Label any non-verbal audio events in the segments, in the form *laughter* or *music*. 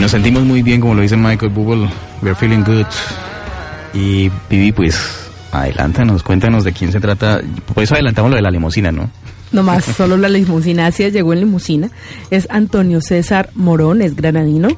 nos sentimos muy bien, como lo dice Michael Buble, we're feeling good. Y Vivi, pues, adelántanos, cuéntanos de quién se trata. Por eso adelantamos lo de la limusina, ¿no? No más, *laughs* solo la limusina, así llegó en limusina. Es Antonio César Morón, es granadino,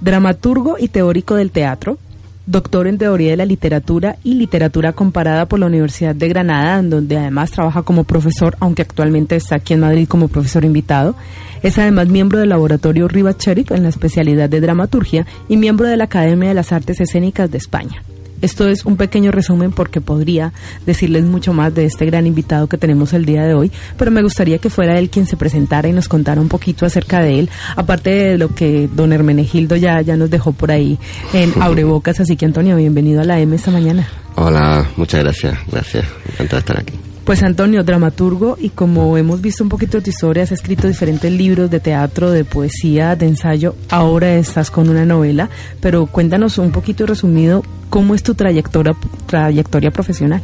dramaturgo y teórico del teatro, doctor en teoría de la literatura y literatura comparada por la Universidad de Granada, en donde además trabaja como profesor, aunque actualmente está aquí en Madrid como profesor invitado. Es además miembro del laboratorio Rivas Cherif en la especialidad de dramaturgia y miembro de la Academia de las Artes Escénicas de España. Esto es un pequeño resumen porque podría decirles mucho más de este gran invitado que tenemos el día de hoy, pero me gustaría que fuera él quien se presentara y nos contara un poquito acerca de él, aparte de lo que don Hermenegildo ya, ya nos dejó por ahí en Aurebocas. Así que Antonio, bienvenido a la M esta mañana. Hola, muchas gracias, gracias, encantado de estar aquí. Pues Antonio, dramaturgo, y como hemos visto un poquito de tu historia, has escrito diferentes libros de teatro, de poesía, de ensayo, ahora estás con una novela, pero cuéntanos un poquito resumido cómo es tu trayectoria, trayectoria profesional.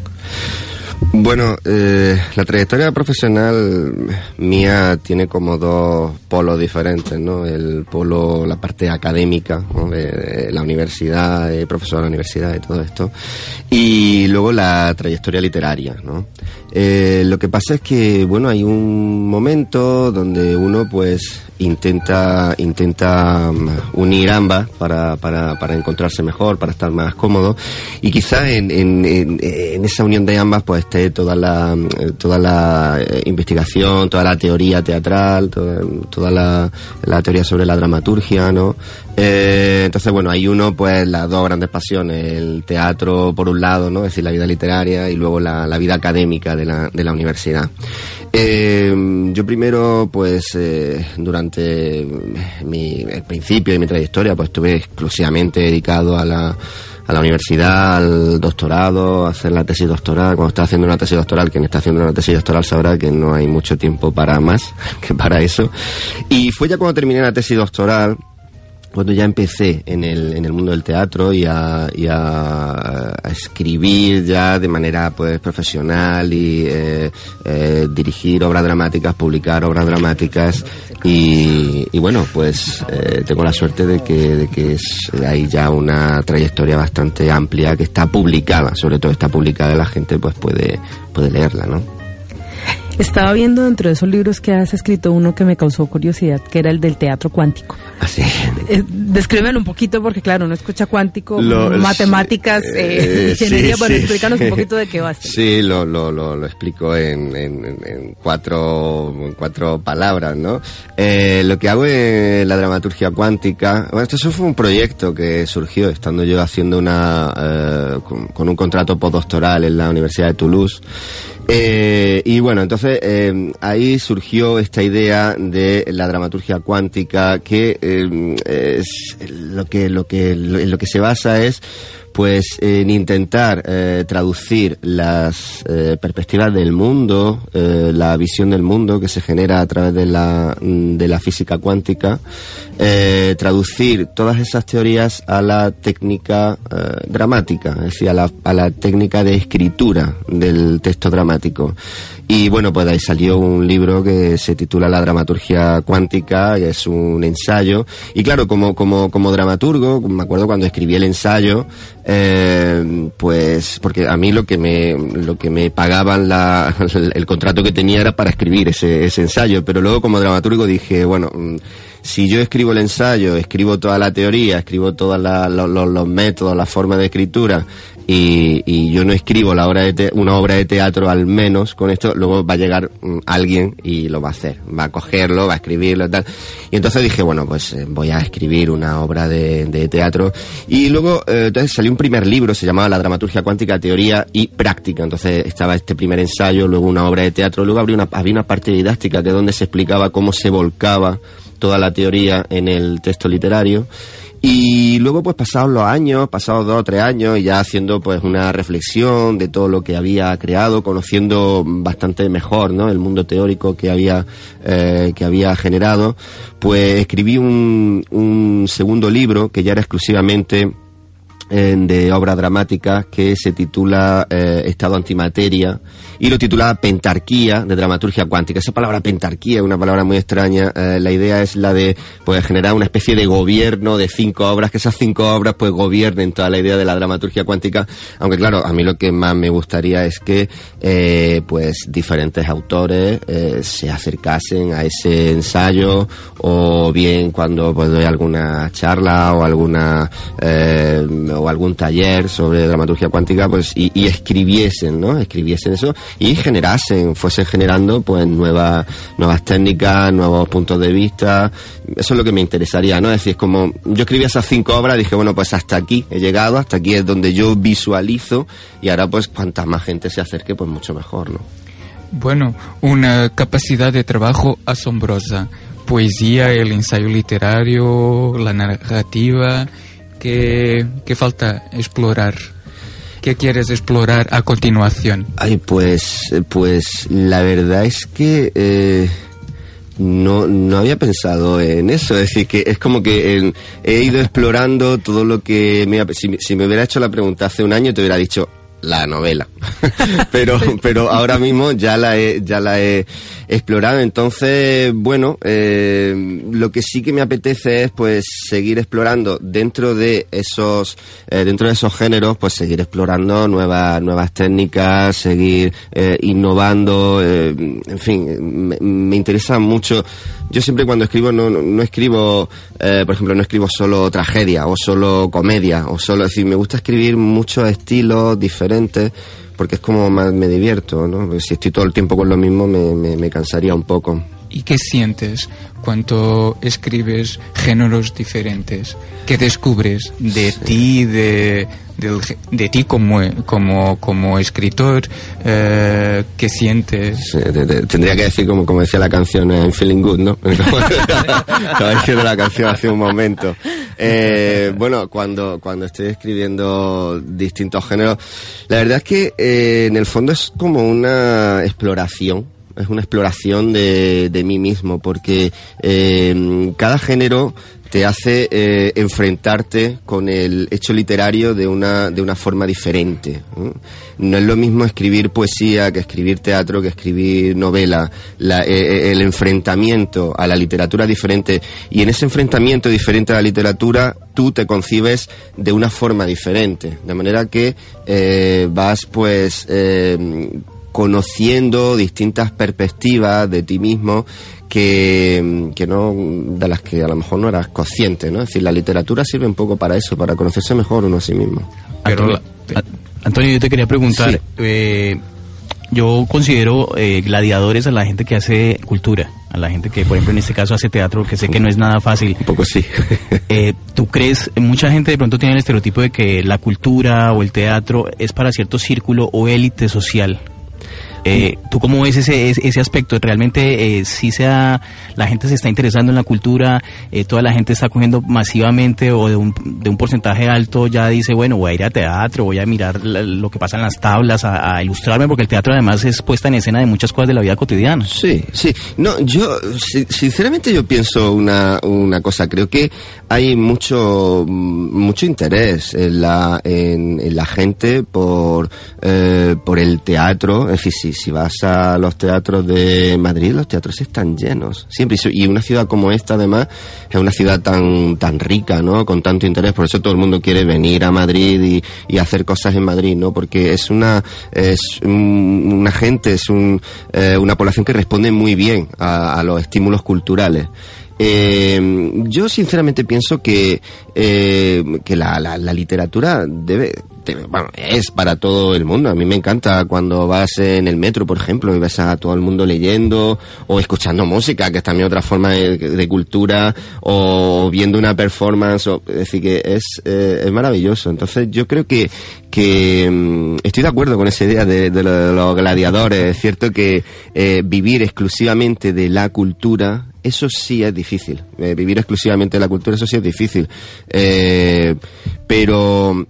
Bueno, eh, la trayectoria profesional mía tiene como dos polos diferentes, ¿no? El polo, la parte académica, de, la universidad, profesor de la universidad y todo esto, y luego la trayectoria literaria, ¿no? Eh, lo que pasa es que, bueno, hay un momento donde uno, pues, intenta, intenta mm, unir ambas para, para, para encontrarse mejor, para estar más cómodo, y quizás en, en, en, esa unión de ambas, pues, esté toda la, mm, toda la eh, investigación, toda la teoría teatral, toda, toda la, la teoría sobre la dramaturgia, ¿no? Eh, entonces, bueno, hay uno, pues, las dos grandes pasiones, el teatro por un lado, ¿no? Es decir, la vida literaria y luego la, la vida académica de la, de la universidad. Eh, yo primero, pues, eh, durante mi, el principio de mi trayectoria, pues estuve exclusivamente dedicado a la, a la universidad, al doctorado, a hacer la tesis doctoral. Cuando está haciendo una tesis doctoral, quien está haciendo una tesis doctoral sabrá que no hay mucho tiempo para más *laughs* que para eso. Y fue ya cuando terminé la tesis doctoral, cuando ya empecé en el, en el mundo del teatro y, a, y a, escribir ya de manera pues profesional y eh, eh, dirigir obras dramáticas, publicar obras dramáticas y, y bueno, pues eh, tengo la suerte de que, de que es, hay ya una trayectoria bastante amplia que está publicada, sobre todo está publicada y la gente pues puede, puede leerla, ¿no? Estaba viendo dentro de esos libros que has escrito uno que me causó curiosidad, que era el del teatro cuántico. Así. Eh, descríbelo un poquito porque claro, uno escucha cuántico, matemáticas, eh, *laughs* ingeniería, bueno, explícanos un poquito de qué va. Sí, lo, lo, lo, lo explico en, en, en, cuatro, en cuatro palabras, ¿no? Eh, lo que hago en la dramaturgia cuántica, bueno, esto fue un proyecto que surgió estando yo haciendo una, eh, con, con un contrato postdoctoral en la Universidad de Toulouse eh, y bueno, entonces eh, ahí surgió esta idea de la dramaturgia cuántica que eh, es lo que lo que lo que se basa es pues en intentar eh, traducir las eh, perspectivas del mundo, eh, la visión del mundo que se genera a través de la, mm, de la física cuántica, traducir todas esas teorías a la técnica dramática, es decir, a la, a la técnica de escritura del texto dramático. Y bueno, pues ahí salió un libro que se titula La dramaturgia cuántica, que es un ensayo. Y claro, como, como, como dramaturgo, me acuerdo cuando escribí el ensayo, eh, pues porque a mí lo que me, lo que me pagaban la, *laughs* el, contrato que tenía era para escribir ese, ese ensayo, pero luego como dramaturgo dije, bueno, mm, si yo escribo el ensayo, escribo toda la teoría, escribo todos los métodos, la forma de escritura, y, y, yo no escribo la obra de una obra de teatro al menos con esto, luego va a llegar mm, alguien y lo va a hacer, va a cogerlo, va a escribirlo y tal. Y entonces dije, bueno, pues eh, voy a escribir una obra de, de teatro. Y luego, eh, entonces salió un primer libro, se llamaba La dramaturgia cuántica, teoría y práctica. Entonces estaba este primer ensayo, luego una obra de teatro, luego había una, había una parte didáctica que donde se explicaba cómo se volcaba toda la teoría en el texto literario. Y luego, pues pasados los años, pasados dos o tres años, y ya haciendo pues una reflexión de todo lo que había creado, conociendo bastante mejor, ¿no? El mundo teórico que había, eh, que había generado, pues escribí un, un segundo libro que ya era exclusivamente de obra dramática que se titula eh, Estado Antimateria y lo titula Pentarquía de Dramaturgia Cuántica. Esa palabra pentarquía es una palabra muy extraña. Eh, la idea es la de pues, generar una especie de gobierno de cinco obras, que esas cinco obras pues gobiernen toda la idea de la dramaturgia cuántica. Aunque claro, a mí lo que más me gustaría es que eh, pues diferentes autores se acercasen a ese ensayo o bien cuando pues doy alguna charla o alguna o algún taller sobre dramaturgia cuántica, pues, y, escribiesen, ¿no? Escribiesen eso y generasen, fuesen generando, pues, nuevas, nuevas técnicas, nuevos puntos de vista. Eso es lo que me interesaría, ¿no? Es decir, como yo escribí esas cinco obras, dije, bueno, pues hasta aquí he llegado, hasta aquí es donde yo visualizo y ahora, pues, cuanta más gente se acerque, pues mucho mejor, ¿no? Bueno, una capacidad de trabajo asombrosa. Poesía, el ensayo literario, la narrativa ¿Qué, falta explorar? ¿Qué quieres explorar a continuación? Ay, pues, pues la verdad es que eh, no, no había pensado en eso. Es decir, que es como que he ido explorando todo lo que... si, si me hubiera hecho la pregunta hace un año, te hubiera dicho, la novela. *laughs* pero, pero ahora mismo ya la he, ya la he explorado. Entonces, bueno, eh, lo que sí que me apetece es pues seguir explorando dentro de esos, eh, dentro de esos géneros, pues seguir explorando nuevas, nuevas técnicas, seguir eh, innovando, en fin, me, me interesa mucho yo siempre cuando escribo no, no, escribo, eh, por ejemplo, no escribo solo tragedia o solo comedia o solo, es decir, me gusta escribir muchos estilos diferentes porque es como más me divierto, ¿no? si estoy todo el tiempo con lo mismo me, me cansaría un poco. ¿Y qué sientes cuando escribes géneros diferentes? ¿Qué descubres de ti, de, de, ti como, como, como escritor? Eh, ¿Qué sientes? tendría que decir, como, como decía la canción, I'm feeling good, ¿no? *laughs* Estaba diciendo la canción hace un momento. Eh, bueno, cuando, cuando estoy escribiendo distintos géneros, la verdad es que eh, en el fondo es como una exploración es una exploración de, de mí mismo, porque eh, cada género te hace eh, enfrentarte con el hecho literario de una, de una forma diferente. ¿no? es lo mismo escribir poesía que escribir teatro, que escribir novela. Eh, el enfrentamiento a la literatura diferente y en ese enfrentamiento diferente a la literatura tú te concibes de una forma diferente. De manera que vas pues conociendo distintas perspectivas de ti mismo que, que, no de las que a lo mejor no eras consciente, ¿no? Es decir, la literatura sirve un poco para eso, para conocerse mejor uno a sí mismo. Antonio, yo te quería preguntar, eh, yo considero eh, gladiadores a la gente que hace cultura, a la gente que, por ejemplo, en este caso hace teatro, que sé que no es nada fácil. Un poco sí. *laughs* eh, ¿Tú crees, mucha gente de pronto tiene el estereotipo de que la cultura o el teatro es para cierto círculo o élite social? Eh, ¿Tú cómo ves ese, ese aspecto? ¿Realmente eh, si sea, la gente se está interesando en la cultura, eh, toda la gente está cogiendo masivamente o de un, de un porcentaje alto ya dice, bueno, voy a ir a teatro, voy a mirar lo que pasa en las tablas, a, ilustrarme, porque el teatro además es puesta en escena de muchas cosas de la vida cotidiana. Sí, sí. No, yo, sinceramente yo pienso una, una cosa, creo que hay mucho, mucho interés en la, en, la gente por, eh, por el teatro, es decir, si, vas a los teatros de Madrid, los teatros están llenos, siempre. Y una ciudad como esta, además, es una ciudad tan, tan rica, ¿no? Con tanto interés, por eso todo el mundo quiere venir a Madrid y, hacer cosas en Madrid, ¿no? Porque es una, es una gente, es un, eh, una población que responde muy bien a, los estímulos culturales. Eh, yo sinceramente pienso que, eh, que la, la, literatura debe, bueno, es para todo el mundo. A mí me encanta cuando vas en el metro, por ejemplo, y ves a todo el mundo leyendo o escuchando música, que es también otra forma de, cultura, o viendo una performance. es decir, que es, eh, es maravilloso. Entonces, yo creo que, que mm, estoy de acuerdo con esa idea de, los gladiadores. Es cierto que eh, vivir exclusivamente de la cultura eso sí es difícil. Eh, vivir exclusivamente de la cultura, eso sí es difícil. pero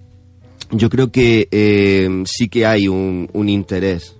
yo creo que eh, sí que hay un, un interés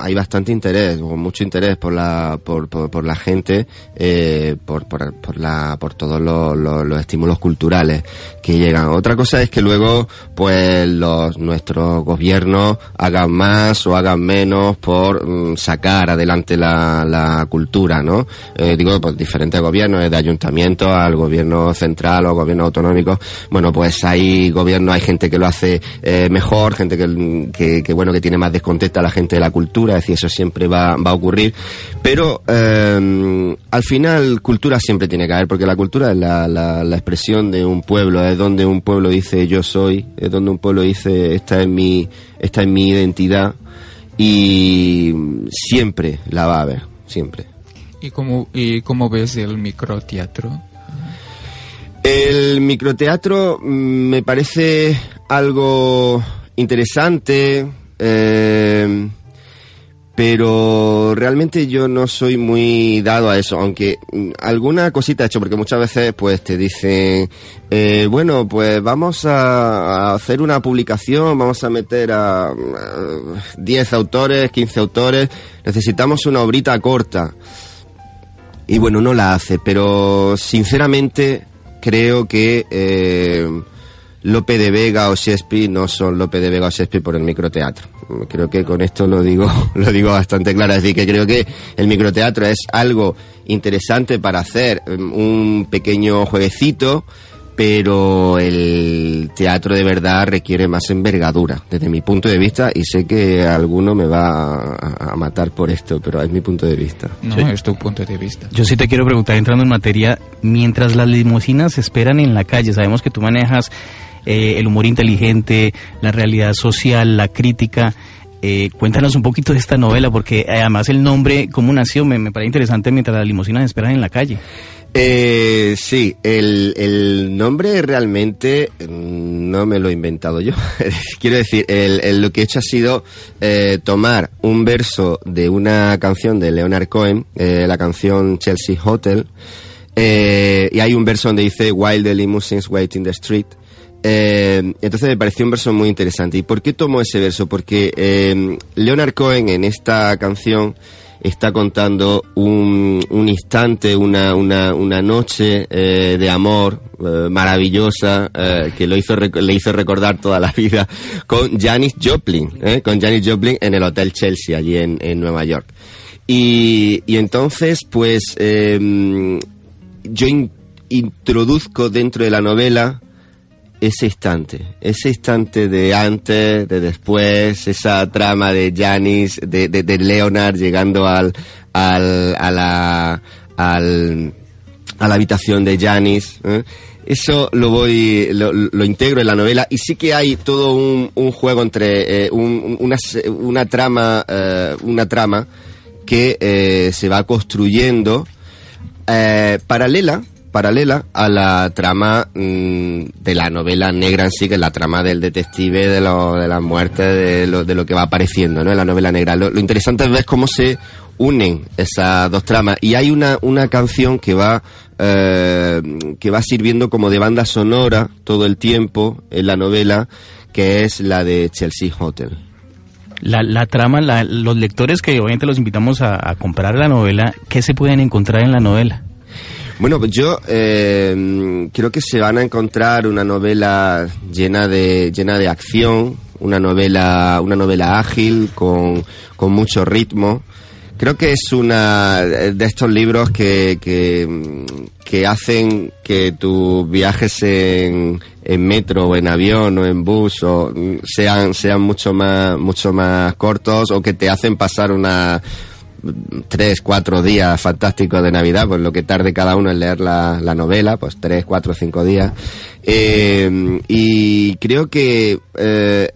hay bastante interés, o mucho interés por la, por, por, por la gente, eh, por, por, la, por todos los, los, los estímulos culturales que llegan. Otra cosa es que luego, pues, los, nuestros gobiernos hagan más o hagan menos por mm, sacar adelante la, la cultura, ¿no? Eh, digo, pues diferentes gobiernos, desde ayuntamientos al gobierno central o gobierno autonómico. Bueno, pues hay gobiernos, hay gente que lo hace eh, mejor, gente que, que, bueno, que tiene más descontenta a la gente de la cultura, es decir, eso siempre va, va a ocurrir. Pero eh, al final, cultura siempre tiene que haber, porque la cultura es la, la, la expresión de un pueblo, es donde un pueblo dice yo soy, es donde un pueblo dice esta es mi, esta es mi identidad y siempre la va a haber, siempre. ¿Y cómo, y cómo ves el microteatro? El microteatro mm, me parece algo interesante, eh, pero realmente yo no soy muy dado a eso, aunque mm, alguna cosita he hecho, porque muchas veces pues te dicen, eh, bueno, pues vamos a, hacer una publicación, vamos a meter a, a 10 autores, 15 autores, necesitamos una obrita corta. Y bueno, no la hace, pero sinceramente creo que eh, Lope de Vega o Shakespeare no son Lope de Vega o Shakespeare por el microteatro. Creo que con esto lo digo, *laughs* lo digo bastante claro. Es decir, que creo que el microteatro es algo interesante para hacer un pequeño jueguecito, pero el teatro de verdad requiere más envergadura, desde mi punto de vista, y sé que alguno me va a, a matar por esto, pero es mi punto de vista. No, sí. es tu punto de vista. Yo sí te quiero preguntar, entrando en materia, mientras las limusinas esperan en la calle, sabemos que tú manejas eh, el humor inteligente, la realidad social, la crítica. Eh, cuéntanos un poquito de esta novela, porque además el nombre, cómo nació, me, parece interesante mientras las limusinas esperan en la calle. Eh, sí, el, el, nombre realmente no me lo he inventado yo. *laughs* Quiero decir, el, lo que he hecho ha sido eh, tomar un verso de una canción de Leonard Cohen, eh, la canción Chelsea Hotel, eh, y hay un verso donde dice While the limousines wait in the street. Eh, entonces me pareció un verso muy interesante. ¿Y por qué tomo ese verso? Porque eh, Leonard Cohen en esta canción está contando un, un instante, una, una, una noche eh, de amor maravillosa que lo hizo le hizo recordar toda la vida con Janis Joplin, con Janis Joplin en el Hotel Chelsea allí en, en Nueva York. Y, y entonces, pues, yo in, introduzco dentro de la novela ese instante, ese instante de antes, de después, esa trama de Janis, de, de, de, Leonard llegando al, al, a la, al, a la habitación de Janis. ¿eh? Eso lo voy, lo, lo, integro en la novela y sí que hay todo un, un juego entre eh, un, una, una trama, eh, una trama que eh, se va construyendo paralela paralela a la trama mmm, de la novela negra en sí, que es la trama del detective, de, lo, de la muerte, de lo, de lo que va apareciendo ¿no? en la novela negra. Lo, lo, interesante es ver cómo se unen esas dos tramas. Y hay una, una canción que va, eh, que va sirviendo como de banda sonora todo el tiempo en la novela, que es la de Chelsea Hotel. La, la trama, la, los lectores que obviamente los invitamos a, a comprar la novela, ¿qué se pueden encontrar en la novela? Bueno, pues yo eh, creo que se van a encontrar una novela llena de llena de acción, una novela una novela ágil con, con mucho ritmo. Creo que es una de estos libros que, que, que hacen que tus viajes en, en metro o en avión o en bus o sean sean mucho más mucho más cortos o que te hacen pasar una tres, cuatro días fantásticos de Navidad, pues lo que tarde cada uno en leer la, la novela, pues tres, cuatro, cinco días. Eh, y creo que, eh,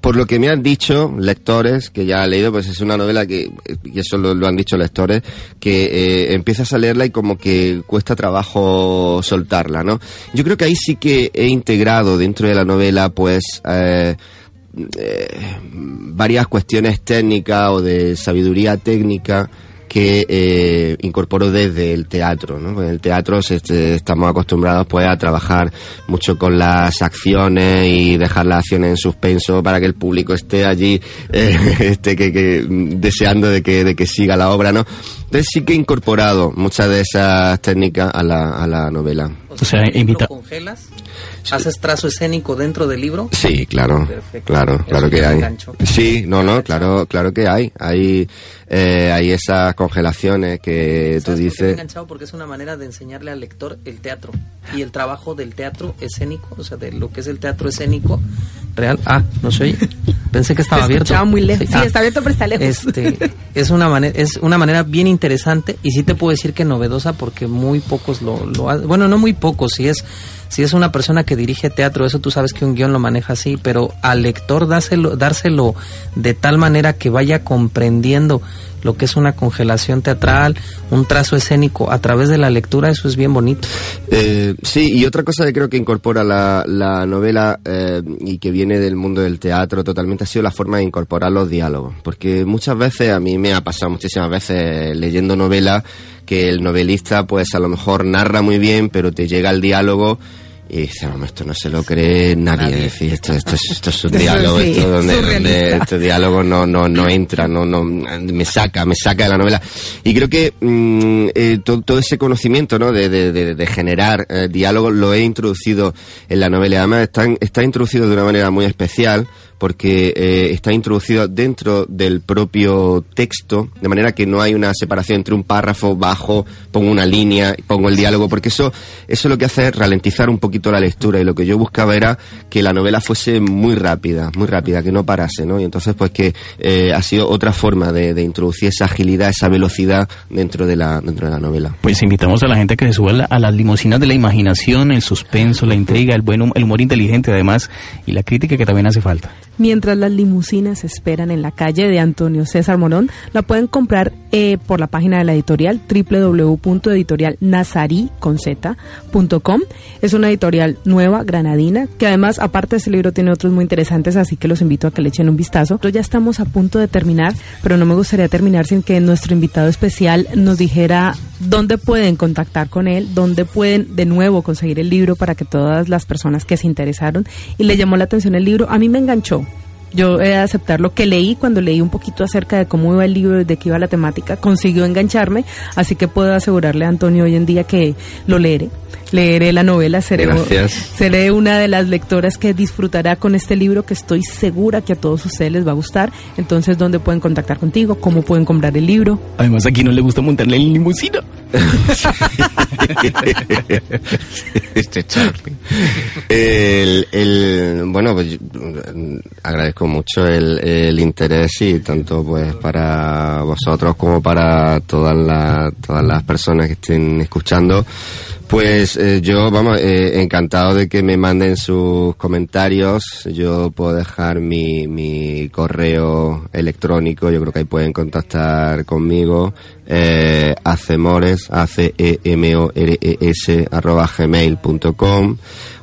por lo que me han dicho lectores, que ya han leído, pues es una novela que, y eso lo, lo han dicho lectores, que eh, empiezas a leerla y como que cuesta trabajo soltarla, ¿no? Yo creo que ahí sí que he integrado dentro de la novela, pues, eh, varias cuestiones técnicas o de sabiduría técnica que eh, incorporo desde el teatro. ¿no? En el teatro este, estamos acostumbrados pues a trabajar mucho con las acciones y dejar las acciones en suspenso para que el público esté allí eh, *laughs* que, que, deseando de que, de que siga la obra. ¿no? Entonces sí que he incorporado muchas de esas técnicas a la, a la novela. O sea, invita... congelas? ¿Haces trazo escénico dentro del libro? Sí, claro, Perfecto. claro, claro que hay. Sí, no, no, claro, claro que hay. Hay, eh, hay esas congelaciones que tú dices. Estoy enganchado porque es una manera de enseñarle al lector el teatro y el trabajo del teatro escénico, o sea, de lo que es el teatro escénico real. Ah, no soy. Pensé que estaba abierto. Estaba muy lejos. Sí, ah, está abierto, pero está lejos. Este, es una manera, es una manera bien interesante y sí te puedo decir que novedosa porque muy pocos lo, lo bueno, no muy pocos, si es si es una persona que dirige teatro, eso tú sabes que un guion lo maneja así, pero al lector dárselo, dárselo de tal manera que vaya comprendiendo lo que es una congelación teatral, un trazo escénico a través de la lectura, eso es bien bonito. Eh, sí, y otra cosa que creo que incorpora la, la novela eh, y que viene del mundo del teatro totalmente ha sido la forma de incorporar los diálogos, porque muchas veces, a mí me ha pasado muchísimas veces leyendo novelas, que el novelista pues a lo mejor narra muy bien, pero te llega el diálogo y dice, no, esto no se lo cree nadie. esto, esto, es, esto es *laughs* un diálogo, esto donde, este diálogo no, no, no entra, no, no, me saca, me saca de la novela. Y creo que mm, eh, todo, ese conocimiento, ¿no? De, de, de, generar eh, diálogo lo he introducido en la novela. Además, está, está introducido de una manera muy especial porque eh, está introducido dentro del propio texto, de manera que no hay una separación entre un párrafo bajo, pongo una línea, pongo el diálogo, porque eso, eso lo que hace es ralentizar un poquito la lectura y lo que yo buscaba era que la novela fuese muy rápida, muy rápida, que no parase, ¿no? Y entonces pues que eh, ha sido otra forma de, de, introducir esa agilidad, esa velocidad dentro de la dentro de la novela. Pues invitamos a la gente que se suba a las limusinas de la imaginación, el suspenso, la intriga, el buen el humor inteligente además y la crítica que también hace falta mientras las limusinas esperan en la calle de Antonio César Morón. La pueden comprar eh, por la página de la editorial www.editorialnazari.com. Es una editorial nueva, granadina, que además, aparte de ese libro, tiene otros muy interesantes, así que los invito a que le echen un vistazo. Ya estamos a punto de terminar, pero no me gustaría terminar sin que nuestro invitado especial nos dijera dónde pueden contactar con él, dónde pueden de nuevo conseguir el libro para que todas las personas que se interesaron y le llamó la atención el libro, a mí me enganchó. Yo he de aceptar lo que leí cuando leí un poquito acerca de cómo iba el libro, de qué iba la temática, consiguió engancharme, así que puedo asegurarle a Antonio hoy en día que lo leeré. Leeré la novela, seré, seré una de las lectoras que disfrutará con este libro que estoy segura que a todos ustedes les va a gustar. Entonces, ¿dónde pueden contactar contigo? ¿Cómo pueden comprar el libro? Además, aquí no le gusta montarle en limusina. *laughs* *laughs* este Charlie. El, bueno, pues agradezco mucho el, el, interés y tanto pues para vosotros como para todas las, todas las personas que estén escuchando. Pues eh, yo, vamos, eh, encantado de que me manden sus comentarios. Yo puedo dejar mi, mi correo electrónico, yo creo que ahí pueden contactar conmigo. Eh, acemores, a c e m o r e s arroba gmail.com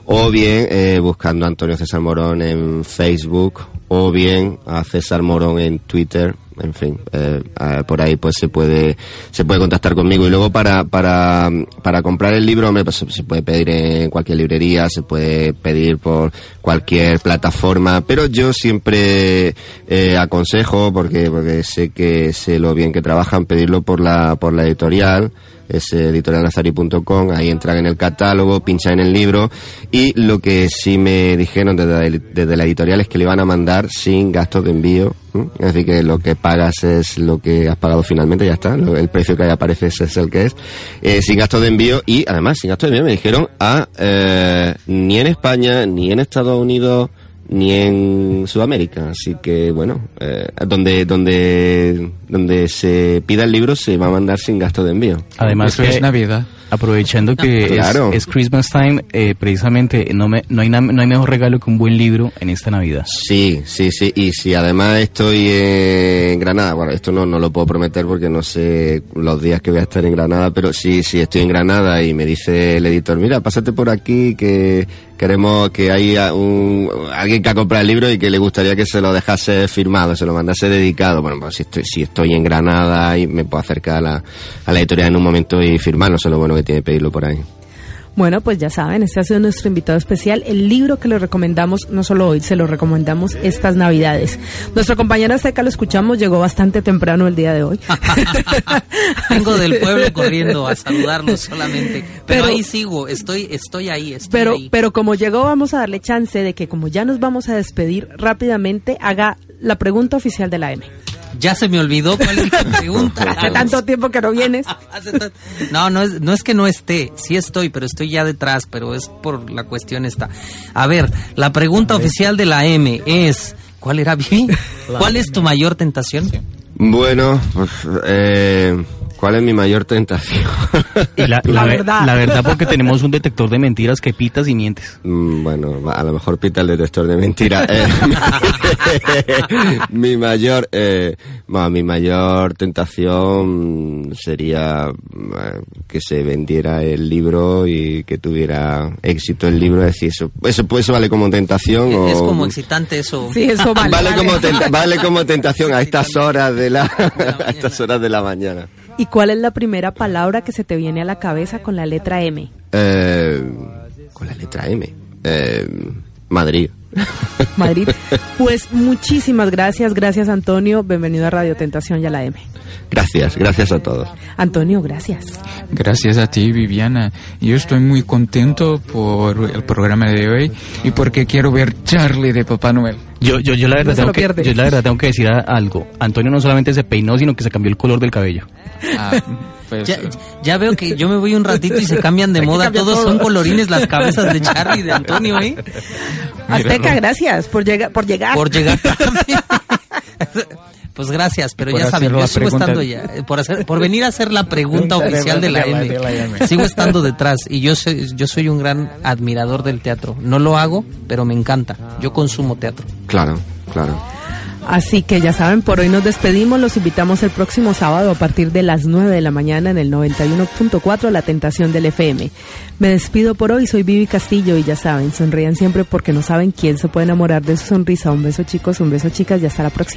o bien eh, buscando a Antonio César Morón en Facebook o bien a César Morón en Twitter en fin, eh, eh, por ahí pues se puede se puede contactar conmigo. Y luego para para, para comprar el libro pues se puede pedir en cualquier librería, se puede pedir por cualquier plataforma, pero yo siempre eh, aconsejo porque porque sé que sé lo bien que trabajan pedirlo por la por la editorial es editorialnazari.com, ahí entran en el catálogo, pinchan en el libro y lo que sí me dijeron desde, desde la editorial es que le van a mandar sin gastos de envío, es decir, que lo que pagas es lo que has pagado finalmente, ya está, el precio que ahí aparece es el que es, eh, sin gastos de envío y además sin gastos de envío me dijeron a, eh, ni en España, ni en Estados Unidos, ni en Sudamérica. Así que, bueno, eh, donde, donde, donde se pida el libro se va a mandar sin gasto de envío. Además, que es Navidad. Aprovechando que es- Claro. es, Christmas time, eh, precisamente no, me, no, hay na- no hay mejor regalo que un buen libro en esta Navidad. Sí, sí, sí. Y si además estoy en Granada, bueno, esto no, no lo puedo prometer porque no sé los días que voy a estar en Granada, pero sí, sí estoy en Granada y me dice el editor, mira, pásate por aquí que queremos que hay a- un, alguien que ha comprado el libro y que le gustaría que se lo dejase firmado, se lo mandase dedicado. Bueno, pues si estoy, si estoy en Granada y me puedo acercar a la, a la editorial en un momento y firmarlo, eso es lo bueno que tiene pedirlo por ahí. Bueno, pues ya saben, este ha sido nuestro invitado especial. El libro que le recomendamos, no solo hoy, se lo recomendamos estas Navidades. Nuestra compañera Azteca, lo escuchamos, llegó bastante temprano el día de hoy. *laughs* Vengo del pueblo corriendo a saludarlos solamente. Pero, Pero- ahí sigo, estoy, estoy ahí, estoy Pero, ahí. pero como llegó, vamos a darle chance de que como ya nos vamos a despedir rápidamente, haga la pregunta oficial de la M. Ya se me olvidó cuál es la pregunta. *laughs* Hace tanto tiempo que no vienes. *laughs* No, no es, no es que no esté, sí estoy, pero estoy ya detrás, pero es por la cuestión esta. A ver, la pregunta oficial de la M es, ¿cuál era Vivi? *laughs* ¿Cuál es tu mayor tentación? Bueno, pues, eh, ¿cuál es mi mayor tentación? Y la, *laughs* La la ve- verdad. la verdad porque tenemos un detector de mentiras que pitas y mientes. Mm, Bueno, va- a lo mejor pita el detector de mentiras. Eh, *laughs* mi mayor, eh, bueno, mi mayor tentación sería eh, que se vendiera el libro y que tuviera éxito el libro. Es decir, eso, eso, pues, eso vale como tentación o Es como excitante eso. Sí, eso *laughs* vale. vale, vale. como tenta- vale como tentación a estas horas de la, a estas horas de la mañana. ¿Y cuál es la primera palabra que se te viene a la cabeza con la letra M? Eh, con la letra M. Eh, Madrid. *laughs* Madrid. Pues muchísimas gracias, gracias Antonio. Bienvenido a Radio Tentación y a la M. Gracias, gracias a todos. Antonio, gracias. Gracias a ti, Viviana. Yo estoy muy contento por el programa de hoy y porque quiero ver Charlie de Papá Noel. Yo, yo, yo la verdad No tengo que, yo la verdad tengo que decir algo. Antonio no solamente se peinó, sino que se cambió el color del cabello. Ah, pues, Ya, ya veo que yo me voy un ratito y se cambian de *laughs* moda. cambia Todos todo. son colorines las cabezas de Charlie y de *laughs* Antonio, ¿eh? Azteca, gracias por, llega, por llegar. Por llegar *laughs* también. Pues gracias, pero ya saben, yo sigo pregunta. estando ya, eh, por, hacer, por venir a hacer la pregunta *laughs* oficial de la, de la- M. de la M. Sigo estando detrás y yo soy, yo soy un gran admirador del teatro. No lo hago, pero me encanta. Yo consumo teatro. Claro, claro. Así que ya saben, por hoy nos despedimos. Los invitamos el próximo sábado a partir de las 9 de la mañana en el 91.4 La Tentación del FM. Me despido por hoy, soy Vivi Castillo y ya saben, sonrían siempre porque no saben quién se puede enamorar de su sonrisa. Un beso chicos, un beso chicas y hasta la próxima.